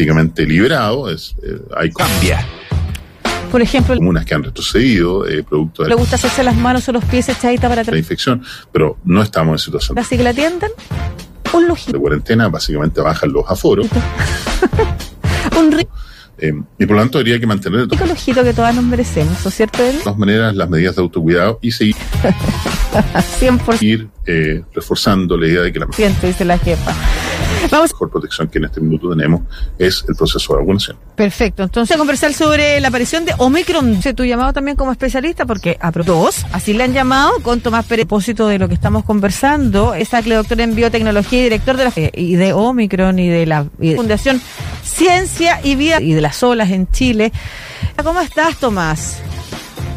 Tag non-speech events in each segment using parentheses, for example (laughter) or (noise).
prácticamente liberado. Es, eh, hay Cambia. Por ejemplo, comunas que han retrocedido eh, producto de le la, gusta hacerse las manos o los pies echadita para la infección, pero no estamos en situación Así que la atiendan. Un lujito, de cuarentena, básicamente bajan los aforos (laughs) un rico eh, y por lo tanto habría que mantener de lujito que todas nos merecemos, ¿no es cierto, él? todas maneras las medidas de autocuidado y seguir (laughs) 100% eh, reforzando la idea de que la dice la jefa. Vamos, mejor protección que en este minuto tenemos es el proceso de vacunación. perfecto. Entonces, a conversar sobre la aparición de Omicron. Tu llamado también como especialista, porque a dos, así le han llamado, con Tomás Pérez, propósito de lo que estamos conversando. Es doctor en biotecnología y director de la y de Omicron y de la y de Fundación Ciencia y Vida y de las olas en Chile. ¿Cómo estás, Tomás?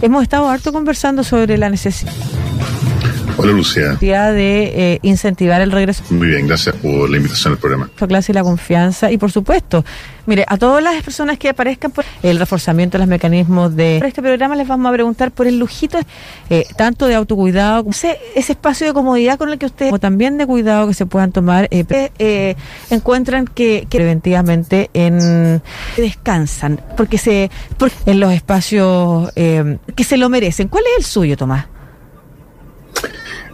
Hemos estado harto conversando sobre la necesidad Hola Lucía, de eh, incentivar el regreso muy bien, gracias por la invitación al programa. a clase y la confianza y por supuesto, mire, a todas las personas que aparezcan por el reforzamiento de los mecanismos de este programa les vamos a preguntar por el lujito eh, tanto de autocuidado como ese, ese espacio de comodidad con el que ustedes como también de cuidado que se puedan tomar eh, eh, encuentran que, que preventivamente en descansan porque se porque en los espacios que se lo merecen. ¿Cuál es el suyo, Tomás?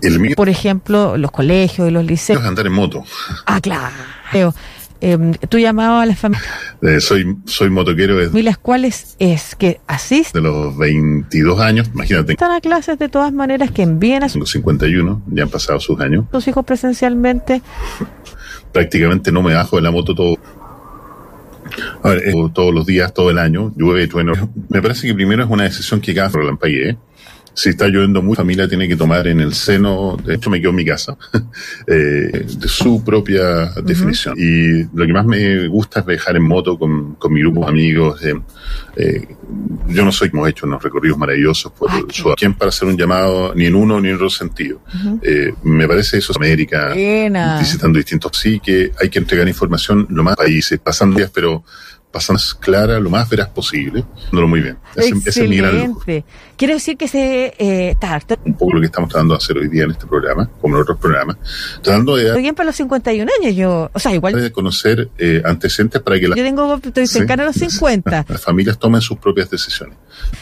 El mío Por ejemplo, los colegios y los liceos. andar en moto. Ah, claro. Eh, tú llamabas a las familias Eh, soy, soy motoquero desde familias cuáles es que asisten los 22 años, imagínate, a clases de todas maneras, que envíen a tengo 51, ya han pasado sus años. sus hijos presencialmente. (laughs) prácticamente no me bajo de la moto todo. A ver, eh, todos los días, todo el año, llueve, trueno. Me parece que primero es una decisión que cada relampaguee. Si está lloviendo mucho, la familia tiene que tomar en el seno, de hecho me quedo en mi casa, (laughs) eh, de su propia definición. Y lo que más me gusta es viajar en moto con, con mi grupo de amigos. eh, eh, yo no soy como he hecho unos recorridos maravillosos por Ay, Sudamérica. ¿Quién para hacer un llamado ni en uno ni en otro sentido? Eh, me parece eso es América visitando distintos sí que hay que entregar información lo más países pasando días pero pasando clara lo más veraz posible dándolo muy bien ese, ese es mi gran lujo. Excelente. Quiero decir que se eh, está harto. un poco lo que estamos tratando de hacer hoy día en este programa como en otros programas tratando de, Estoy bien para los 51 años yo. O sea, igual de conocer eh, antecedentes para que la- yo tengo, estoy Sí. cercana a los 50. (laughs) las familias tomen sus propias decisiones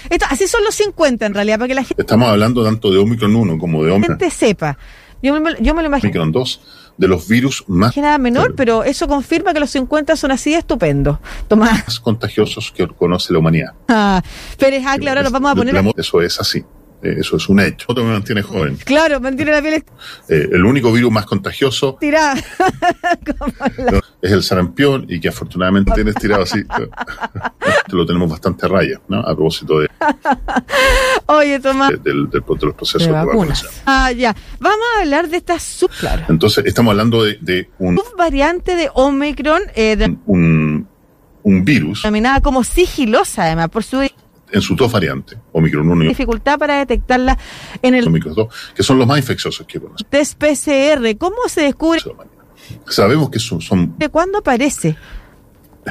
Esto, así son los 50 en realidad, para que la estamos hablando tanto de Omicron 1 como de Omicron, gente sepa. Yo me, yo me lo imagino. Omicron 2 de los virus más que nada menor, pero eso confirma que los 50 son así de estupendo. Tomás. contagiosos que conoce la humanidad Ah, Pérez Acle, ahora nos vamos a poner. eso es así eso es un hecho Esto me mantiene joven Claro, mantiene la piel Eh, el único virus más contagioso. (laughs) Como la- es el sarampión y que afortunadamente tiene estirado así. lo tenemos bastante a raya, ¿no? A propósito de, Oye, Tomás. de- del, del- de los procesos De de, vacunas. vacunación. Ah, ya. Vamos a hablar de esta sub, claro, Entonces, estamos hablando de, de un, subvariante de Omicron, eh, de- un, un virus denominada como sigilosa, además, por su en sus dos variantes, Omicron 1 y dificultad para detectarla en el Omicron 2, que son los más infecciosos que conocemos. test PCR. ¿Cómo se descubre? Sabemos que son, son ¿De cuándo aparece?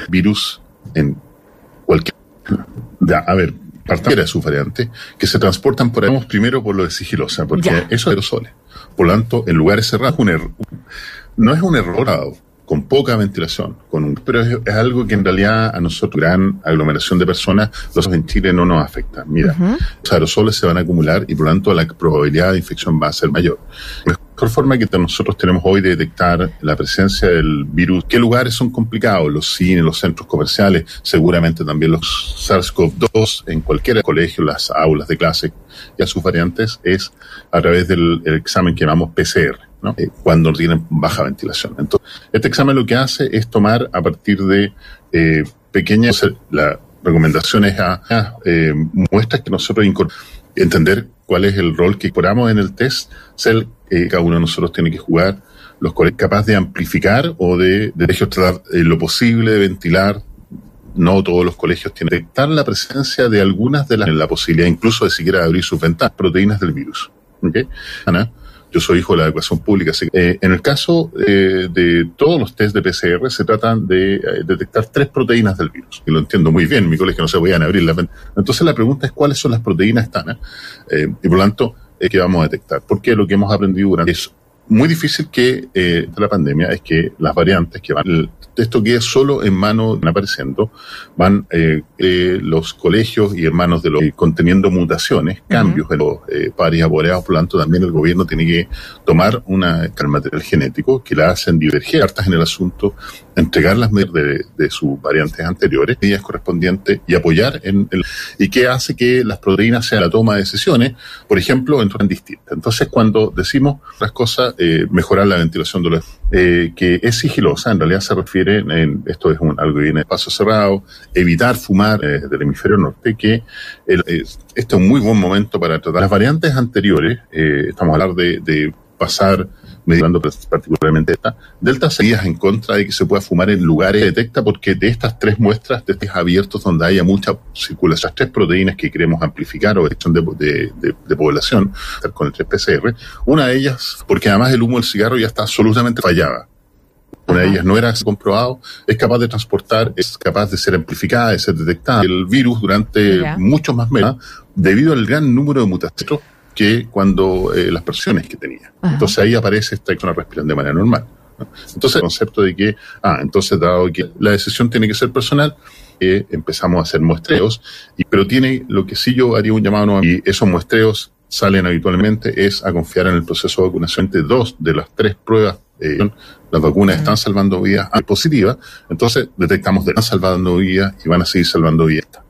virus en cualquier... Ya, a ver, partiera de su variante, que se transportan por ahí. Vamos primero por lo de sigilosa, porque Ya. eso es aerosoles. Por lo tanto, en lugares cerrados, un error. No es un error con poca ventilación, con un, pero es, es algo que en realidad a nosotros, gran aglomeración de personas, los en Chile no nos afecta. Mira, los aerosoles se van a acumular y por lo tanto la probabilidad de infección va a ser mayor. La mejor forma que nosotros tenemos hoy de detectar la presencia del virus, ¿qué lugares son complicados? Los cines, los centros comerciales, seguramente también los SARS-CoV-2 en cualquier colegio, las aulas de clase y a sus variantes, es a través del el examen que llamamos PCR. ¿No? Eh, cuando tienen baja ventilación. Entonces, este examen lo que hace es tomar a partir de eh, pequeñas, la recomendación es a, a, eh, muestras que nosotros incor- entender cuál es el rol que incorporamos en el test, eh, cada uno de nosotros tiene que jugar los colegios capaz de amplificar o de, de tratar eh, lo posible de ventilar. No todos los colegios tienen que detectar la presencia de algunas de las, la posibilidad incluso de siquiera abrir sus ventanas, proteínas del virus. ¿Okay? Ana, yo soy hijo de la educación pública. Eh, en el caso eh, de todos los test de PCR, se tratan de eh, detectar tres proteínas del virus. Y lo entiendo muy bien, en mi colegio no se podían abrir ventanas. Entonces la pregunta es cuáles son las proteínas TANA eh, y por lo tanto, que vamos a detectar. Porque lo que hemos aprendido durante es muy difícil que eh, la pandemia es que las variantes que van, esto quede solo en manos, van apareciendo, van eh, eh, los colegios y en manos de los conteniendo mutaciones, cambios en los eh, pares aboreados, por lo tanto también el gobierno tiene que tomar una material genético que la hacen diverger hartas en el asunto, entregar las medidas de, de, sus variantes anteriores, medidas correspondientes y apoyar en el, y que hace que las proteínas sean la toma de decisiones, por ejemplo, entran distintas. Entonces, cuando decimos las cosas, eh, mejorar la ventilación de los eh, que es sigilosa, en realidad se refiere, en, esto es un, algo que viene de espacio cerrado, evitar fumar eh, del hemisferio norte, que este es un muy buen momento para tratar. Las variantes anteriores, eh, estamos hablando de, de pasar medicando particularmente esta, Delta seguía en contra de que se pueda fumar en lugares detecta porque de estas tres muestras, de estos abiertos donde haya mucha circulación, tres proteínas que queremos amplificar o de, de, de, de población, con el 3PCR, una de ellas, porque además el humo del cigarro ya está absolutamente fallada. Una de ellas no era comprobado, es capaz de transportar, es capaz de ser amplificada, de ser detectada. El virus durante yeah. muchos más meses, debido al gran número de mutaciones que cuando eh, las presiones que tenía. Ajá. Entonces ahí aparece esta persona respirando de manera normal. ¿no? Entonces el concepto de que, ah, entonces dado que la decisión tiene que ser personal, eh, empezamos a hacer muestreos, y, pero tiene lo que sí yo haría un llamado, y esos muestreos salen habitualmente, es a confiar en el proceso de vacunación de dos de las tres pruebas. Eh, las vacunas uh -huh. están salvando vidas positivas, entonces detectamos que están salvando vidas y van a seguir salvando vidas.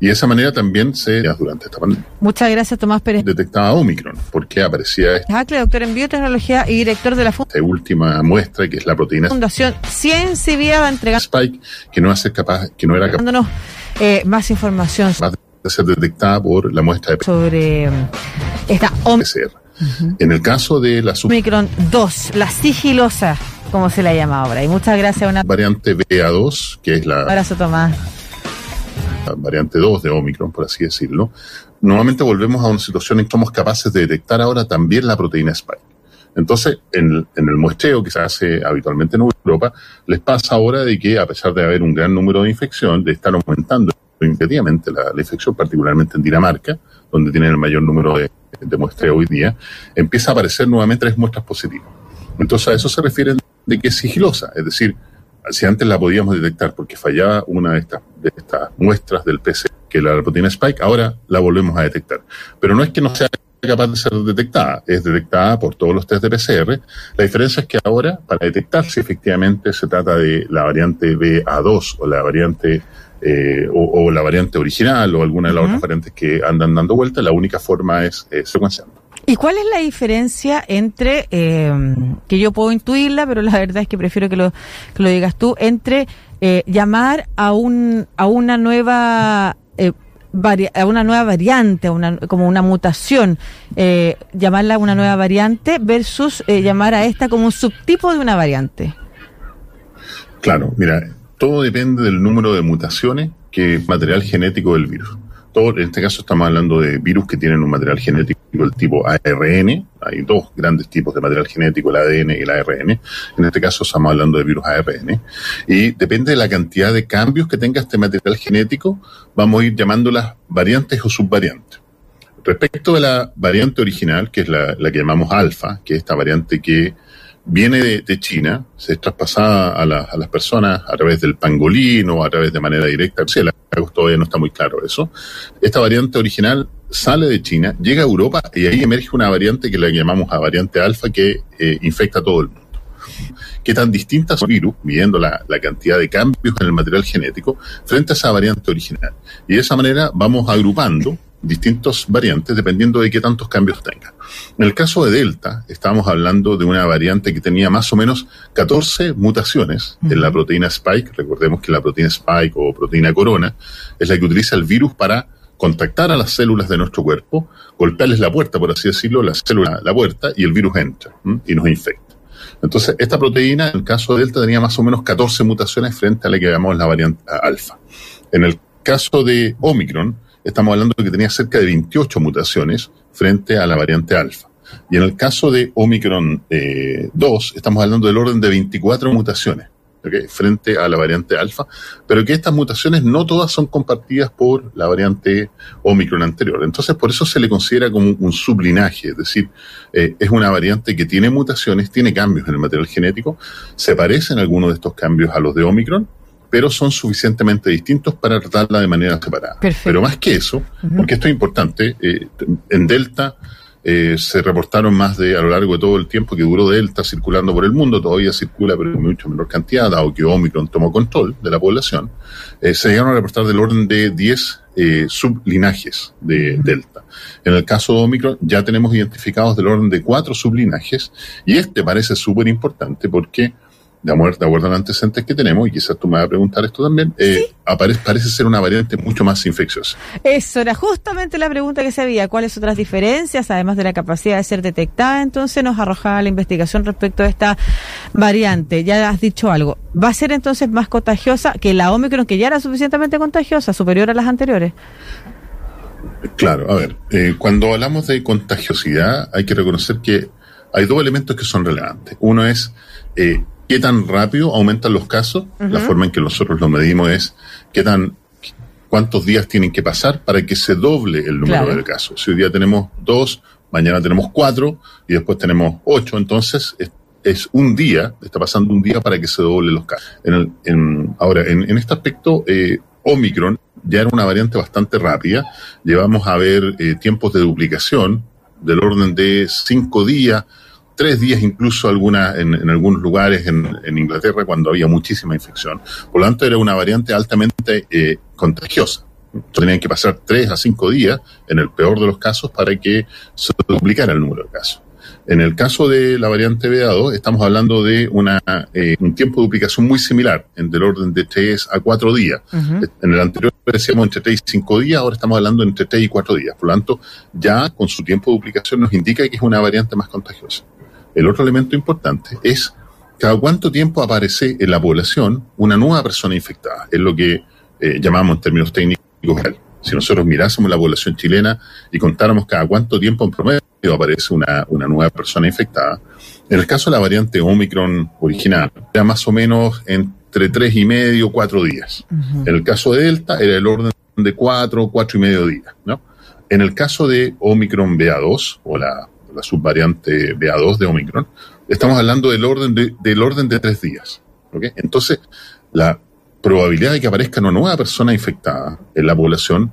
Y de esa manera también se, durante esta pandemia. Muchas gracias, Tomás Pérez. Detectaba Omicron, porque aparecía este. Hacle, doctor en biotecnología y director de la Esta última muestra, que es la proteína. Fundación Ciencia Vida va a entregar. Spike, que no hace capaz, que no era capaz. Dándonos eh, más información. Va a ser detectada por la muestra de. Sobre um, esta Omicron. Uh -huh. En el caso de la Omicron 2, la sigilosa, como se la llama ahora. Y muchas gracias a una variante BA2, que es la. Abrazo, Tomás variante 2 de Omicron, por así decirlo, nuevamente volvemos a una situación en que somos capaces de detectar ahora también la proteína Spike. Entonces, en, el muestreo que se hace habitualmente en Europa, les pasa ahora de que, a pesar de haber un gran número de infección, de estar aumentando impediamente la, infección, particularmente en Dinamarca, donde tienen el mayor número de, muestreo hoy día, empieza a aparecer nuevamente tres muestras positivas. Entonces, a eso se refiere de que es sigilosa, es decir, si antes la podíamos detectar porque fallaba una de estas, de estas muestras del PC, que la proteína Spike, ahora la volvemos a detectar. Pero no es que no sea capaz de ser detectada, es detectada por todos los test de PCR. La diferencia es que ahora, para detectar si efectivamente se trata de la variante BA2 o la variante eh, o, o, la variante original o alguna de las uh -huh. otras variantes que andan dando vuelta, la única forma es eh, secuenciando. ¿Y cuál es la diferencia entre, eh, que yo puedo intuirla, pero la verdad es que prefiero que lo, que lo digas tú, entre eh, llamar a, un, a una nueva... Eh, a una nueva variante, una, como una mutación, eh, llamarla una nueva variante versus eh, llamar a esta como un subtipo de una variante. Claro, mira, todo depende del número de mutaciones que material genético del virus en este caso estamos hablando de virus que tienen un material genético del tipo ARN, hay dos grandes tipos de material genético, el ADN y el ARN, en este caso estamos hablando de virus ARN, y depende de la cantidad de cambios que tenga este material genético, vamos a ir llamándolas variantes o subvariantes. Respecto de la variante original, que es la, la que llamamos alfa, que es esta variante que viene de, China, se es traspasada a, la, a, las personas a través del pangolín o a través de manera directa. O sea, todavía no está muy claro eso. Esta variante original sale de China, llega a Europa y ahí emerge una variante que la llamamos a variante alfa que eh, infecta a todo el mundo. ¿Qué tan distintas son virus, midiendo la, la, cantidad de cambios en el material genético, frente a esa variante original? Y de esa manera vamos agrupando distintos variantes dependiendo de qué tantos cambios tengan. En el caso de Delta, estamos hablando de una variante que tenía más o menos 14 mutaciones en la proteína Spike. Recordemos que la proteína Spike o proteína corona es la que utiliza el virus para contactar a las células de nuestro cuerpo, golpearles la puerta, por así decirlo, la célula la puerta y el virus entra ¿m? y nos infecta. Entonces, esta proteína, en el caso de Delta, tenía más o menos 14 mutaciones frente a la que llamamos la variante alfa. En el caso de Omicron, estamos hablando de que tenía cerca de 28 mutaciones frente a la variante alfa. Y en el caso de Omicron eh, 2, estamos hablando del orden de 24 mutaciones. frente a la variante alfa, pero que estas mutaciones no todas son compartidas por la variante Omicron anterior. Entonces, por eso se le considera como un sublinaje, es decir, eh, es una variante que tiene mutaciones, tiene cambios en el material genético, se parecen algunos de estos cambios a los de Omicron, pero son suficientemente distintos para tratarla de manera separada. Pero más que eso, porque esto es importante, eh, en Delta eh, se reportaron más de, a lo largo de todo el tiempo que duró Delta circulando por el mundo, todavía circula, pero en mucho menor cantidad, dado que Omicron tomó control de la población, eh, se llegaron a reportar del orden de 10 eh, sublinajes de Delta. En el caso de Omicron ya tenemos identificados del orden de 4 sublinajes, y este parece súper importante porque de acuerdo, a los antecedentes que tenemos, y quizás tú me vas a preguntar esto también, eh, parece ser una variante mucho más infecciosa. Eso era justamente la pregunta que se había. ¿Cuáles otras diferencias, además de la capacidad de ser detectada? Entonces nos arrojaba la investigación respecto a esta variante. Ya has dicho algo. ¿Va a ser entonces más contagiosa que la Omicron, que ya era suficientemente contagiosa, superior a las anteriores? Claro, a ver, eh, cuando hablamos de contagiosidad, hay que reconocer que hay dos elementos que son relevantes. Uno es eh, qué tan rápido aumentan los casos. La forma en que nosotros lo medimos es qué tan cuántos días tienen que pasar para que se doble el número de casos. Si hoy día tenemos dos, mañana tenemos cuatro y después tenemos ocho, entonces es, un día, está pasando un día para que se doble los casos. En ahora, en, este aspecto, eh, Omicron ya era una variante bastante rápida. Llevamos a ver eh, tiempos de duplicación del orden de cinco días tres días incluso alguna, en, algunos lugares en, Inglaterra cuando había muchísima infección. Por lo tanto, era una variante altamente eh, contagiosa. Tenían que pasar tres a cinco días, en el peor de los casos, para que se duplicara el número de casos. En el caso de la variante BA2, estamos hablando de una, eh, un tiempo de duplicación muy similar, en del orden de tres a cuatro días. En el anterior decíamos entre tres y cinco días, ahora estamos hablando entre tres y cuatro días. Por lo tanto, ya con su tiempo de duplicación nos indica que es una variante más contagiosa. El otro elemento importante es cada cuánto tiempo aparece en la población una nueva persona infectada. Es lo que eh, llamamos en términos técnicos. Si nosotros mirásemos la población chilena y contáramos cada cuánto tiempo en promedio aparece una, nueva persona infectada, en el caso de la variante Omicron original, era más o menos entre tres y medio, cuatro días. En el caso de Delta era el orden de cuatro, cuatro y medio días. ¿no? En el caso de Omicron BA2 o la la subvariante BA2 de Omicron, estamos hablando del orden de, del orden de tres días. Entonces, la probabilidad de que aparezca una nueva persona infectada en la población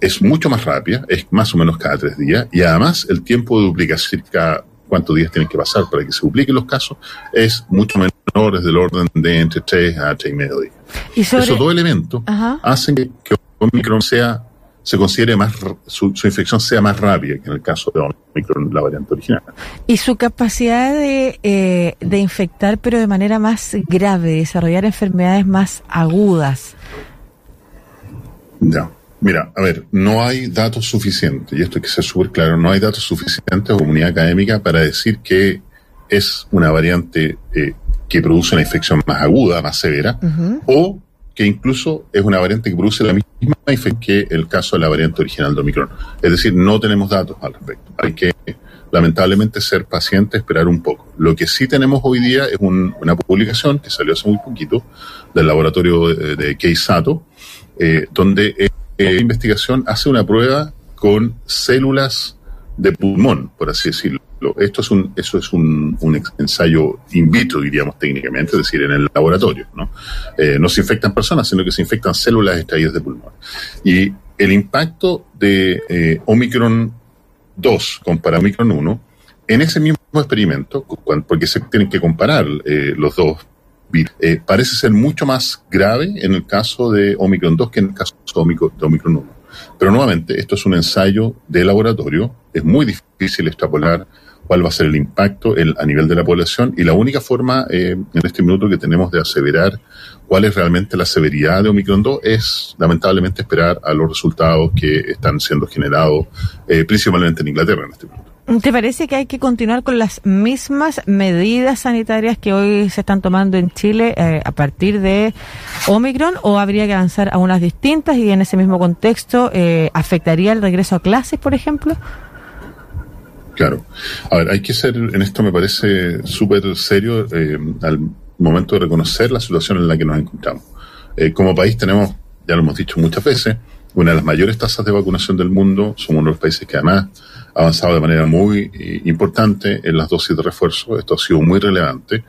es mucho más rápida, es más o menos cada tres días, y además el tiempo de duplicación, cada cuántos días tienen que pasar para que se dupliquen los casos, es mucho menor, es del orden de entre tres a tres y medio días. Esos dos elementos hacen que Omicron sea se considere más, su, infección sea más rápida que en el caso de Omicron, la variante original. Y su capacidad de, eh, de infectar, pero de manera más grave, desarrollar enfermedades más agudas. Ya. Mira, a ver, no hay datos suficientes, y esto hay que ser súper claro, no hay datos suficientes o comunidad académica para decir que es una variante eh, que produce una infección más aguda, más severa, o que incluso es una variante que produce la misma efecto que el caso de la variante original de Omicron. Es decir, no tenemos datos al respecto. Hay que, lamentablemente, ser pacientes, esperar un poco. Lo que sí tenemos hoy día es una publicación que salió hace muy poquito del laboratorio de, de Keisato, eh, donde eh, la investigación hace una prueba con células de pulmón, por así decirlo. Esto es un, eso es un, ensayo in vitro, diríamos técnicamente, es decir, en el laboratorio. ¿no? Eh, no se infectan personas, sino que se infectan células extraídas de pulmón. Y el impacto de eh, Omicron 2 comparado a Omicron 1, en ese mismo experimento, porque se tienen que comparar eh, los dos eh, parece ser mucho más grave en el caso de Omicron 2 que en el caso de Omicron 1. Pero nuevamente, esto es un ensayo de laboratorio, es muy difícil extrapolar cuál va a ser el impacto a nivel de la población y la única forma eh, en este minuto que tenemos de aseverar cuál es realmente la severidad de Omicron 2 es lamentablemente esperar a los resultados que están siendo generados eh, principalmente en Inglaterra en este minuto. ¿Te parece que hay que continuar con las mismas medidas sanitarias que hoy se están tomando en Chile eh, a partir de Omicron o habría que avanzar a unas distintas y en ese mismo contexto afectaría el regreso a clases, por ejemplo? Claro. A ver, hay que ser, en esto me parece súper serio, eh, al momento de reconocer la situación en la que nos encontramos. Eh, como país tenemos, ya lo hemos dicho muchas veces, una de las mayores tasas de vacunación del mundo. Somos uno de los países que además ha avanzado de manera muy eh, importante en las dosis de refuerzo. Esto ha sido muy relevante.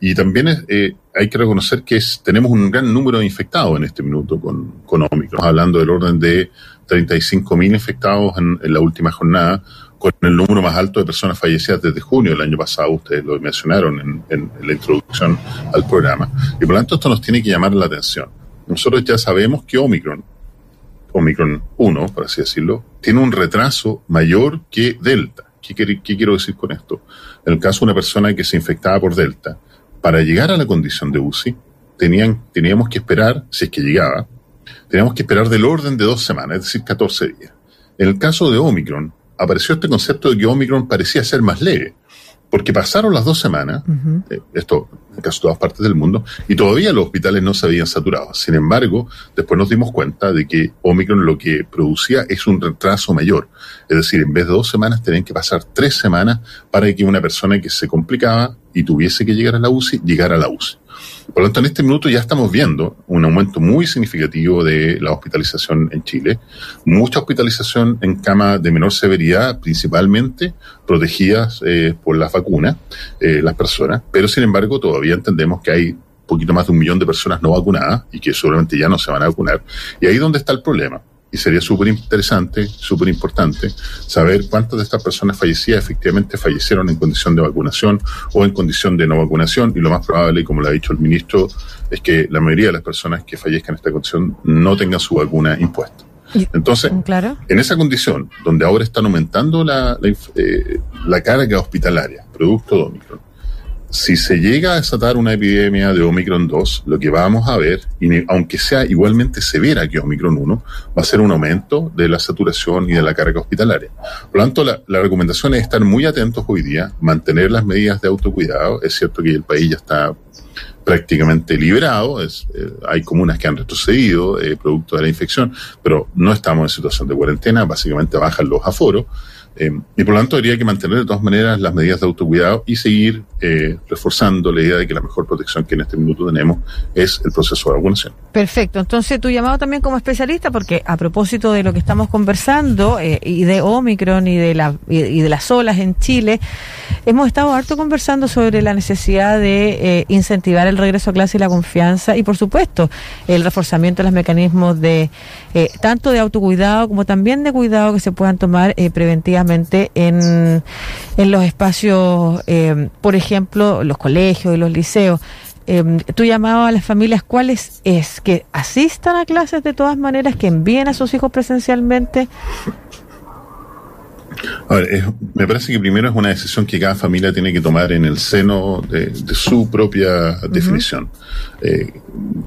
Y también eh, hay que reconocer que tenemos un gran número de infectados en este minuto con, con Omicron. Hablando del orden de 35.000 infectados en, la última jornada, con el número más alto de personas fallecidas desde junio del año pasado, ustedes lo mencionaron en, la introducción al programa. Y por lo tanto esto nos tiene que llamar la atención. Nosotros ya sabemos que Omicron Omicron 1, por así decirlo, tiene un retraso mayor que Delta. ¿Qué, quiero decir con esto? En el caso de una persona que se infectaba por Delta, para llegar a la condición de UCI, tenían, teníamos que esperar, si es que llegaba, teníamos que esperar del orden de dos semanas, es decir, 14 días. En el caso de Omicron, apareció este concepto de que Omicron parecía ser más leve porque pasaron las dos semanas, eh, esto en casi todas partes del mundo, y todavía los hospitales no se habían saturado. Sin embargo, después nos dimos cuenta de que Omicron lo que producía es un retraso mayor. Es decir, en vez de dos semanas, tenían que pasar tres semanas para que una persona que se complicaba y tuviese que llegar a la UCI, llegara a la UCI. Por lo tanto, en este minuto ya estamos viendo un aumento muy significativo de la hospitalización en Chile. Mucha hospitalización en cama de menor severidad, principalmente protegidas eh, por las vacunas, eh, las personas. Pero, sin embargo, todavía entendemos que hay poquito más de un millón de personas no vacunadas y que seguramente ya no se van a vacunar. Y ahí es donde está el problema y sería súper interesante, súper importante saber cuántas de estas personas fallecidas efectivamente fallecieron en condición de vacunación o en condición de no vacunación y lo más probable, como lo ha dicho el ministro, es que la mayoría de las personas que fallezcan en esta condición no tengan su vacuna impuesta. Entonces, claro. en esa condición, donde ahora están aumentando la, la, eh, la carga hospitalaria, producto de si se llega a desatar una epidemia de Omicron 2, lo que vamos a ver, y aunque sea igualmente severa que Omicron 1, va a ser un aumento de la saturación y de la carga hospitalaria. Por lo tanto, la, recomendación es estar muy atentos hoy día, mantener las medidas de autocuidado. Es cierto que el país ya está prácticamente liberado, es, eh, hay comunas que han retrocedido eh, producto de la infección, pero no estamos en situación de cuarentena, básicamente bajan los aforos. Eh, y por lo tanto, habría que mantener de todas maneras las medidas de autocuidado y seguir eh, reforzando la idea de que la mejor protección que en este minuto tenemos es el proceso de vacunación. Perfecto. Entonces, tu llamado también como especialista, porque a propósito de lo que estamos conversando eh, y de Omicron y de, la, y, de las olas en Chile, hemos estado harto conversando sobre la necesidad de incentivar el regreso a clase y la confianza y, por supuesto, el reforzamiento de los mecanismos de tanto de autocuidado como también de cuidado que se puedan tomar preventivamente en, en los espacios, eh, por ejemplo, los colegios y los liceos. Eh, tú llamabas a las familias, ¿cuáles es? ¿Que asistan a clases de todas maneras, que envíen a sus hijos presencialmente? A ver, me parece que primero es una decisión que cada familia tiene que tomar en el seno de, su propia definición. Eh,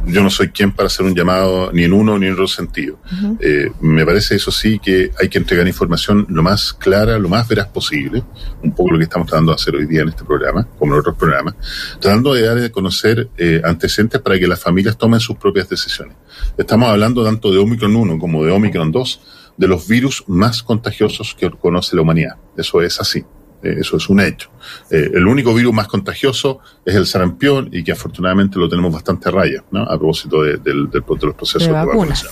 yo no soy quien para hacer un llamado ni en uno ni en otro sentido. eh, me parece eso sí que hay que entregar información lo más clara, lo más veraz posible, un poco lo que estamos tratando de hacer hoy día en este programa, como en otros programas, tratando de dar a conocer eh, antecedentes para que las familias tomen sus propias decisiones. Estamos hablando tanto de Omicron 1 como de Omicron 2 de los virus más contagiosos que conoce la humanidad. Eso es así. Eh, eso es un hecho. Eh, el único virus más contagioso es el sarampión y que afortunadamente lo tenemos bastante a raya, ¿no? A propósito de, los procesos de, vacunación.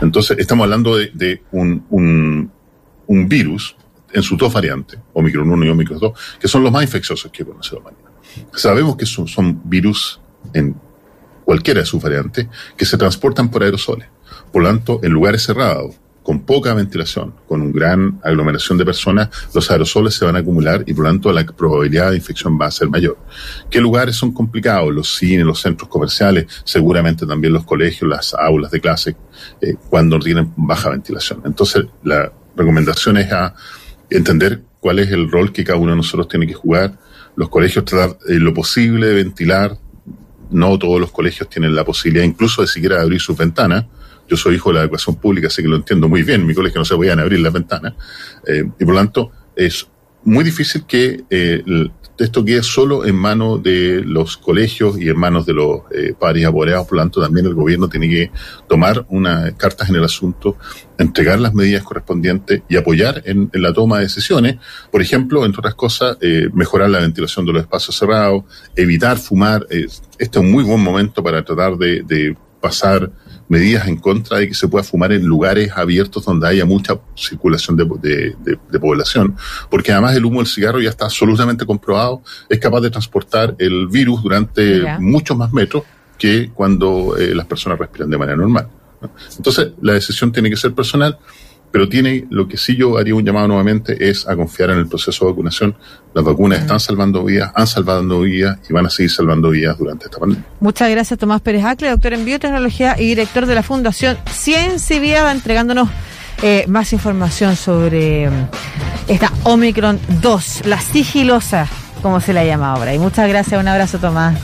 Entonces, estamos hablando de, un, un, virus en sus dos variantes, Omicron 1 y Omicron 2, que son los más infecciosos que conoce la humanidad. Sabemos que son, son virus en cualquiera de sus variantes que se transportan por aerosoles. Por lo tanto, en lugares cerrados, con poca ventilación, con una gran aglomeración de personas, los aerosoles se van a acumular y por lo tanto la probabilidad de infección va a ser mayor. ¿Qué lugares son complicados? Los cines, los centros comerciales, seguramente también los colegios, las aulas de clase, eh, cuando tienen baja ventilación. Entonces, la recomendación es a entender cuál es el rol que cada uno de nosotros tiene que jugar. Los colegios tratar eh, lo posible de ventilar. No todos los colegios tienen la posibilidad incluso de siquiera abrir sus ventanas yo soy hijo de la educación pública, así que lo entiendo muy bien. En mi colegio no se podían abrir las ventanas. Eh, y por lo tanto, es muy difícil que eh, esto quede solo en manos de los colegios y en manos de los eh, padres apoderados. Por lo tanto, también el gobierno tiene que tomar unas cartas en el asunto, entregar las medidas correspondientes y apoyar en, la toma de decisiones. Por ejemplo, entre otras cosas, eh, mejorar la ventilación de los espacios cerrados, evitar fumar. este es un muy buen momento para tratar de pasar medidas en contra de que se pueda fumar en lugares abiertos donde haya mucha circulación de, de, población, porque además el humo del cigarro ya está absolutamente comprobado, es capaz de transportar el virus durante muchos más metros que cuando eh, las personas respiran de manera normal. Entonces, la decisión tiene que ser personal pero tiene, lo que sí yo haría un llamado nuevamente es a confiar en el proceso de vacunación. Las vacunas están salvando vidas, han salvado vidas y van a seguir salvando vidas durante esta pandemia. Muchas gracias Tomás Pérez Acle, doctor en biotecnología y director de la Fundación Ciencia y Vida, entregándonos eh, más información sobre mm, esta Omicron 2, la sigilosa, como se la llama ahora. Y muchas gracias, un abrazo Tomás.